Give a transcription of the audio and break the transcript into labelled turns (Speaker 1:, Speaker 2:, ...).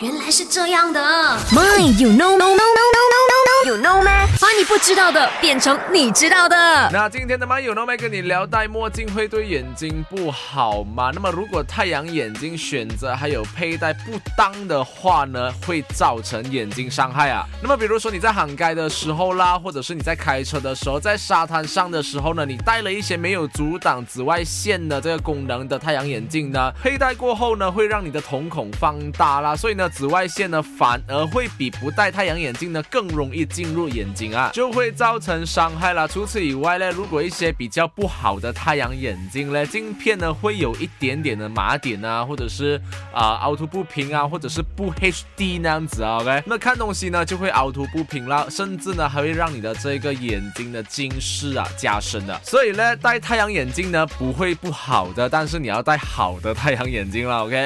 Speaker 1: 原来是这样的。
Speaker 2: My, you know, no, no, no, no,
Speaker 1: 不知道的变成你知道的。
Speaker 3: 那今天的麦有诺麦跟你聊戴墨镜会对眼睛不好吗？那么如果太阳眼镜选择还有佩戴不当的话呢，会造成眼睛伤害啊。那么比如说你在喊街的时候啦，或者是你在开车的时候，在沙滩上的时候呢，你戴了一些没有阻挡紫外线的这个功能的太阳眼镜呢，佩戴过后呢，会让你的瞳孔放大啦，所以呢，紫外线呢反而会比不戴太阳眼镜呢更容易进入眼睛啊，就会造成伤害啦。除此以外呢，如果一些比较不好的太阳眼镜呢，镜片呢会有一点点的麻点啊，或者是啊凹凸不平啊，或者是不 HD 那样子啊，OK，那看东西呢就会凹凸不平啦，甚至呢还会让你的这个眼睛的近视啊加深的。所以呢，戴太阳眼镜呢不会不好的，但是你要戴好的太阳眼镜啦，OK。